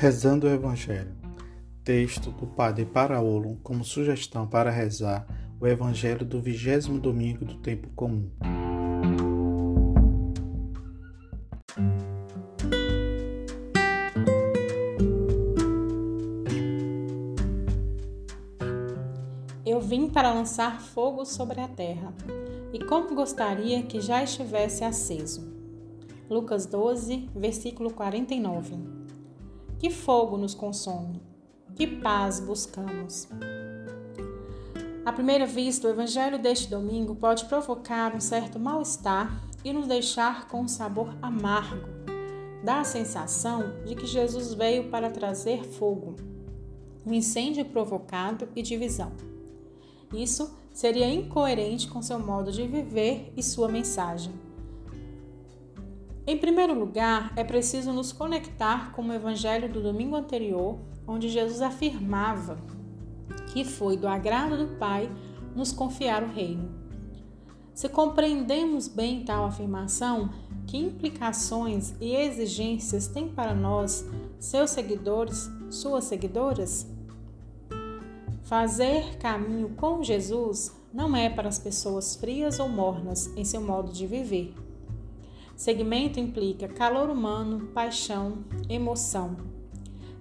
Rezando o Evangelho. Texto do Padre Paraolo como sugestão para rezar o Evangelho do vigésimo domingo do tempo comum. Eu vim para lançar fogo sobre a terra, e como gostaria que já estivesse aceso. Lucas 12, versículo 49. Que fogo nos consome? Que paz buscamos? À primeira vista, o evangelho deste domingo pode provocar um certo mal-estar e nos deixar com um sabor amargo. Dá a sensação de que Jesus veio para trazer fogo, um incêndio provocado e divisão. Isso seria incoerente com seu modo de viver e sua mensagem. Em primeiro lugar, é preciso nos conectar com o evangelho do domingo anterior, onde Jesus afirmava que foi do agrado do Pai nos confiar o reino. Se compreendemos bem tal afirmação, que implicações e exigências tem para nós, seus seguidores, suas seguidoras? Fazer caminho com Jesus não é para as pessoas frias ou mornas em seu modo de viver Segmento implica calor humano, paixão, emoção.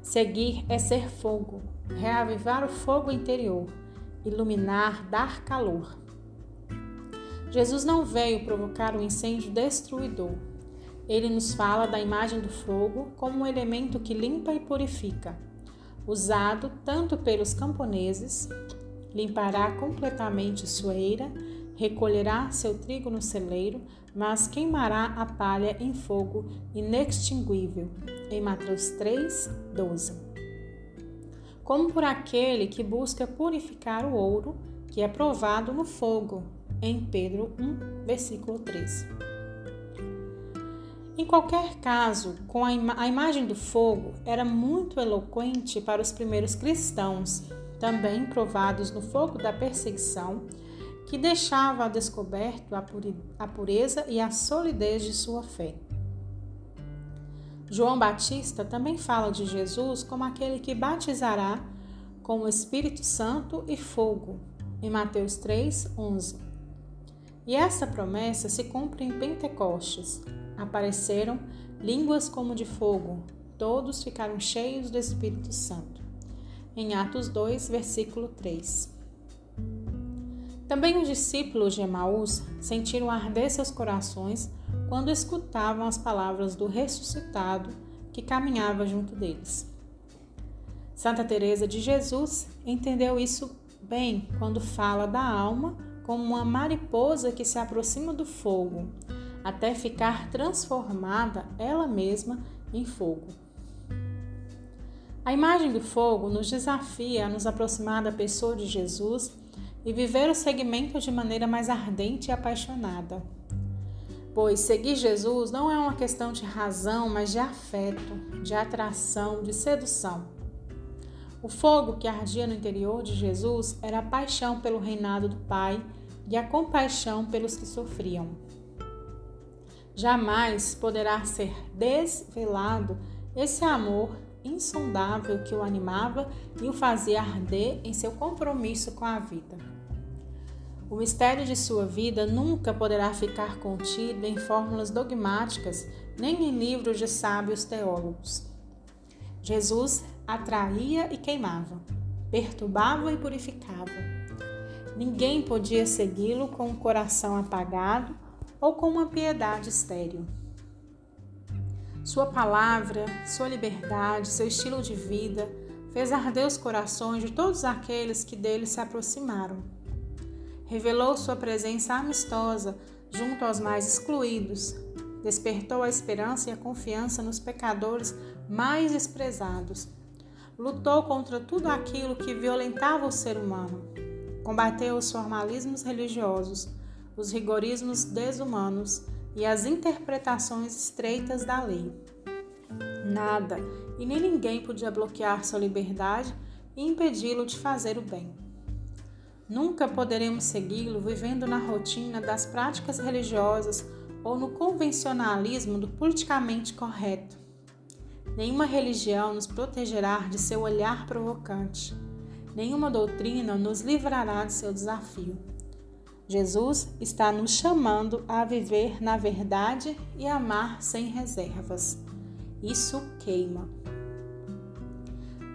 Seguir é ser fogo, reavivar o fogo interior, iluminar, dar calor. Jesus não veio provocar um incêndio destruidor. Ele nos fala da imagem do fogo como um elemento que limpa e purifica, usado tanto pelos camponeses, limpará completamente sua eira recolherá seu trigo no celeiro, mas queimará a palha em fogo inextinguível. Em Mateus 3, 12. Como por aquele que busca purificar o ouro, que é provado no fogo. Em Pedro 1, versículo 13. Em qualquer caso, com a, ima a imagem do fogo era muito eloquente para os primeiros cristãos, também provados no fogo da perseguição que deixava a descoberto a pureza e a solidez de sua fé. João Batista também fala de Jesus como aquele que batizará com o Espírito Santo e fogo, em Mateus 3, 11. E essa promessa se cumpre em Pentecostes. Apareceram línguas como de fogo, todos ficaram cheios do Espírito Santo. Em Atos 2, versículo 3. Também os discípulos de Emaús sentiram arder seus corações quando escutavam as palavras do ressuscitado que caminhava junto deles. Santa Teresa de Jesus entendeu isso bem quando fala da alma como uma mariposa que se aproxima do fogo, até ficar transformada ela mesma em fogo. A imagem do fogo nos desafia a nos aproximar da pessoa de Jesus e viver o segmento de maneira mais ardente e apaixonada. Pois seguir Jesus não é uma questão de razão, mas de afeto, de atração, de sedução. O fogo que ardia no interior de Jesus era a paixão pelo reinado do Pai e a compaixão pelos que sofriam. Jamais poderá ser desvelado esse amor insondável que o animava e o fazia arder em seu compromisso com a vida. O mistério de sua vida nunca poderá ficar contido em fórmulas dogmáticas nem em livros de sábios teólogos. Jesus atraía e queimava, perturbava e purificava. Ninguém podia segui-lo com um coração apagado ou com uma piedade estéril. Sua palavra, sua liberdade, seu estilo de vida fez arder os corações de todos aqueles que dele se aproximaram. Revelou sua presença amistosa junto aos mais excluídos, despertou a esperança e a confiança nos pecadores mais desprezados. Lutou contra tudo aquilo que violentava o ser humano. Combateu os formalismos religiosos, os rigorismos desumanos e as interpretações estreitas da lei. Nada e nem ninguém podia bloquear sua liberdade e impedi-lo de fazer o bem. Nunca poderemos segui-lo vivendo na rotina das práticas religiosas ou no convencionalismo do politicamente correto. Nenhuma religião nos protegerá de seu olhar provocante. Nenhuma doutrina nos livrará de seu desafio. Jesus está nos chamando a viver na verdade e amar sem reservas. Isso queima.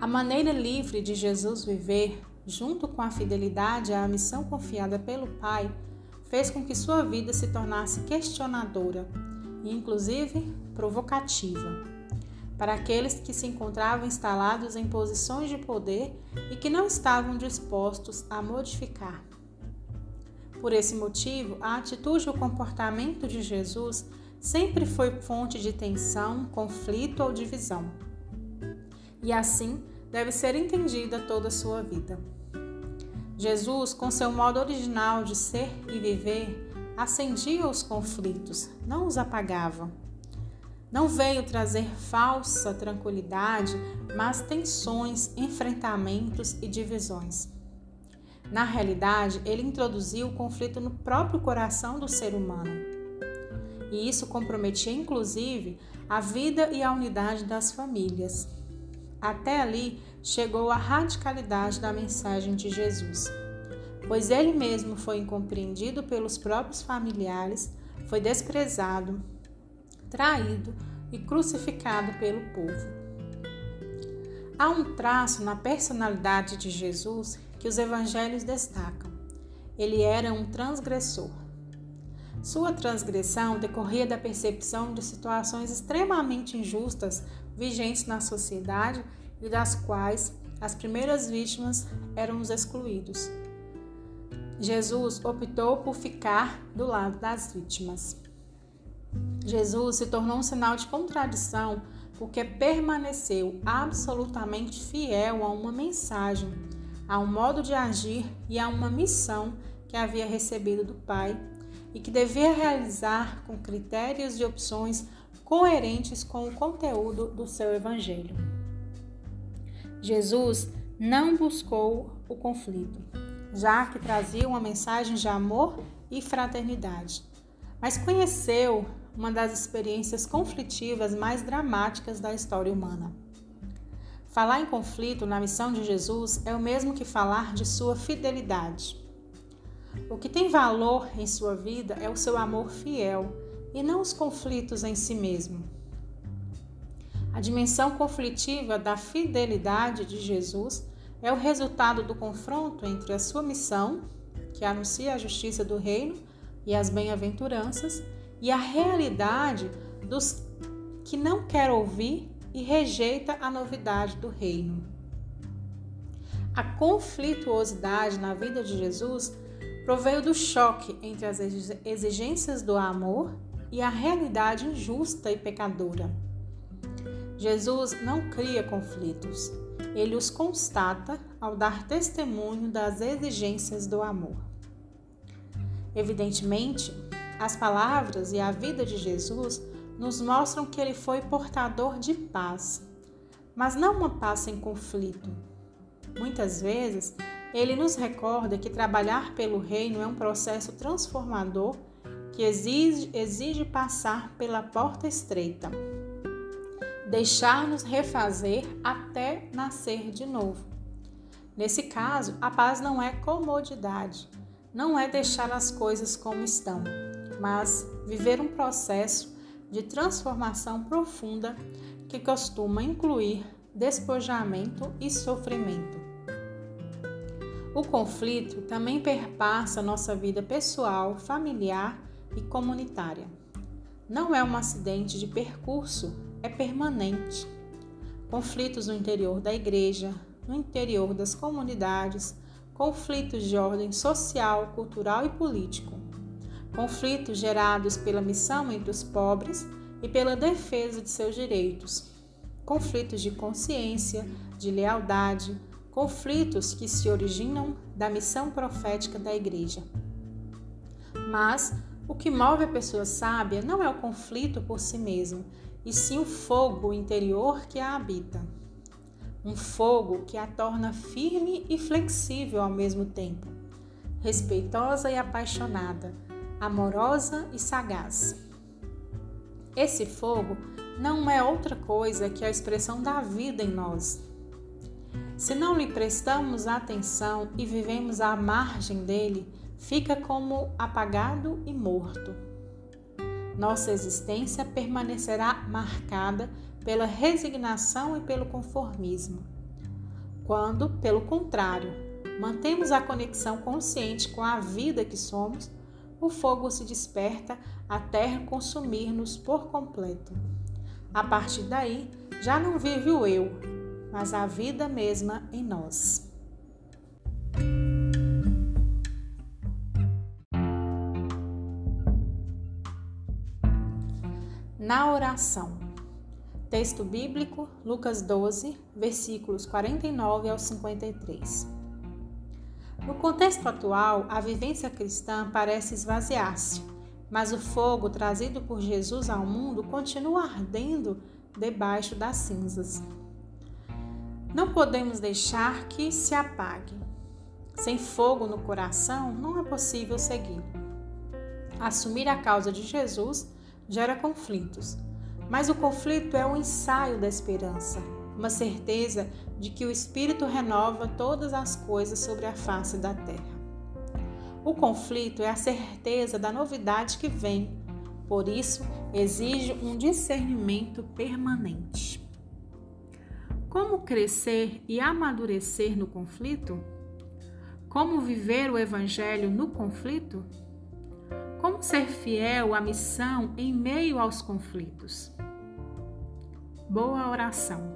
A maneira livre de Jesus viver, junto com a fidelidade à missão confiada pelo Pai, fez com que sua vida se tornasse questionadora e, inclusive, provocativa. Para aqueles que se encontravam instalados em posições de poder e que não estavam dispostos a modificar. Por esse motivo, a atitude e o comportamento de Jesus sempre foi fonte de tensão, conflito ou divisão. E assim deve ser entendida toda a sua vida. Jesus, com seu modo original de ser e viver, acendia os conflitos, não os apagava. Não veio trazer falsa tranquilidade, mas tensões, enfrentamentos e divisões. Na realidade, ele introduziu o conflito no próprio coração do ser humano. E isso comprometia, inclusive, a vida e a unidade das famílias. Até ali chegou a radicalidade da mensagem de Jesus, pois ele mesmo foi incompreendido pelos próprios familiares, foi desprezado, traído e crucificado pelo povo. Há um traço na personalidade de Jesus que os evangelhos destacam. Ele era um transgressor. Sua transgressão decorria da percepção de situações extremamente injustas vigentes na sociedade e das quais as primeiras vítimas eram os excluídos. Jesus optou por ficar do lado das vítimas. Jesus se tornou um sinal de contradição porque permaneceu absolutamente fiel a uma mensagem a um modo de agir e a uma missão que havia recebido do Pai e que devia realizar com critérios e opções coerentes com o conteúdo do seu Evangelho. Jesus não buscou o conflito, já que trazia uma mensagem de amor e fraternidade, mas conheceu uma das experiências conflitivas mais dramáticas da história humana Falar em conflito na missão de Jesus é o mesmo que falar de sua fidelidade. O que tem valor em sua vida é o seu amor fiel e não os conflitos em si mesmo. A dimensão conflitiva da fidelidade de Jesus é o resultado do confronto entre a sua missão, que anuncia a justiça do reino e as bem-aventuranças, e a realidade dos que não quer ouvir e rejeita a novidade do reino. A conflituosidade na vida de Jesus proveio do choque entre as exigências do amor e a realidade injusta e pecadora. Jesus não cria conflitos, ele os constata ao dar testemunho das exigências do amor. Evidentemente, as palavras e a vida de Jesus nos mostram que ele foi portador de paz, mas não uma paz sem conflito. Muitas vezes, ele nos recorda que trabalhar pelo reino é um processo transformador que exige, exige passar pela porta estreita, deixar-nos refazer até nascer de novo. Nesse caso, a paz não é comodidade, não é deixar as coisas como estão, mas viver um processo de transformação profunda que costuma incluir despojamento e sofrimento. O conflito também perpassa nossa vida pessoal, familiar e comunitária. Não é um acidente de percurso, é permanente. Conflitos no interior da igreja, no interior das comunidades, conflitos de ordem social, cultural e político conflitos gerados pela missão entre os pobres e pela defesa de seus direitos, conflitos de consciência, de lealdade, conflitos que se originam da missão profética da Igreja. Mas o que move a pessoa sábia não é o conflito por si mesmo, e sim o fogo interior que a habita. Um fogo que a torna firme e flexível ao mesmo tempo, respeitosa e apaixonada, amorosa e sagaz. Esse fogo não é outra coisa que a expressão da vida em nós. Se não lhe prestamos atenção e vivemos à margem dele, fica como apagado e morto. Nossa existência permanecerá marcada pela resignação e pelo conformismo. Quando, pelo contrário, mantemos a conexão consciente com a vida que somos, o fogo se desperta até consumir-nos por completo. A partir daí, já não vive o eu, mas a vida mesma em nós. Na oração. Texto bíblico, Lucas 12, versículos 49 ao 53. No contexto atual, a vivência cristã parece esvaziar-se mas o fogo trazido por Jesus ao mundo continua ardendo debaixo das cinzas. Não podemos deixar que se apague. Sem fogo no coração, não é possível seguir. Assumir a causa de Jesus gera conflitos, mas o conflito é o um ensaio da esperança, uma certeza de que o Espírito renova todas as coisas sobre a face da terra. O conflito é a certeza da novidade que vem, por isso exige um discernimento permanente. Como crescer e amadurecer no conflito? Como viver o Evangelho no conflito? Como ser fiel à missão em meio aos conflitos? Boa oração.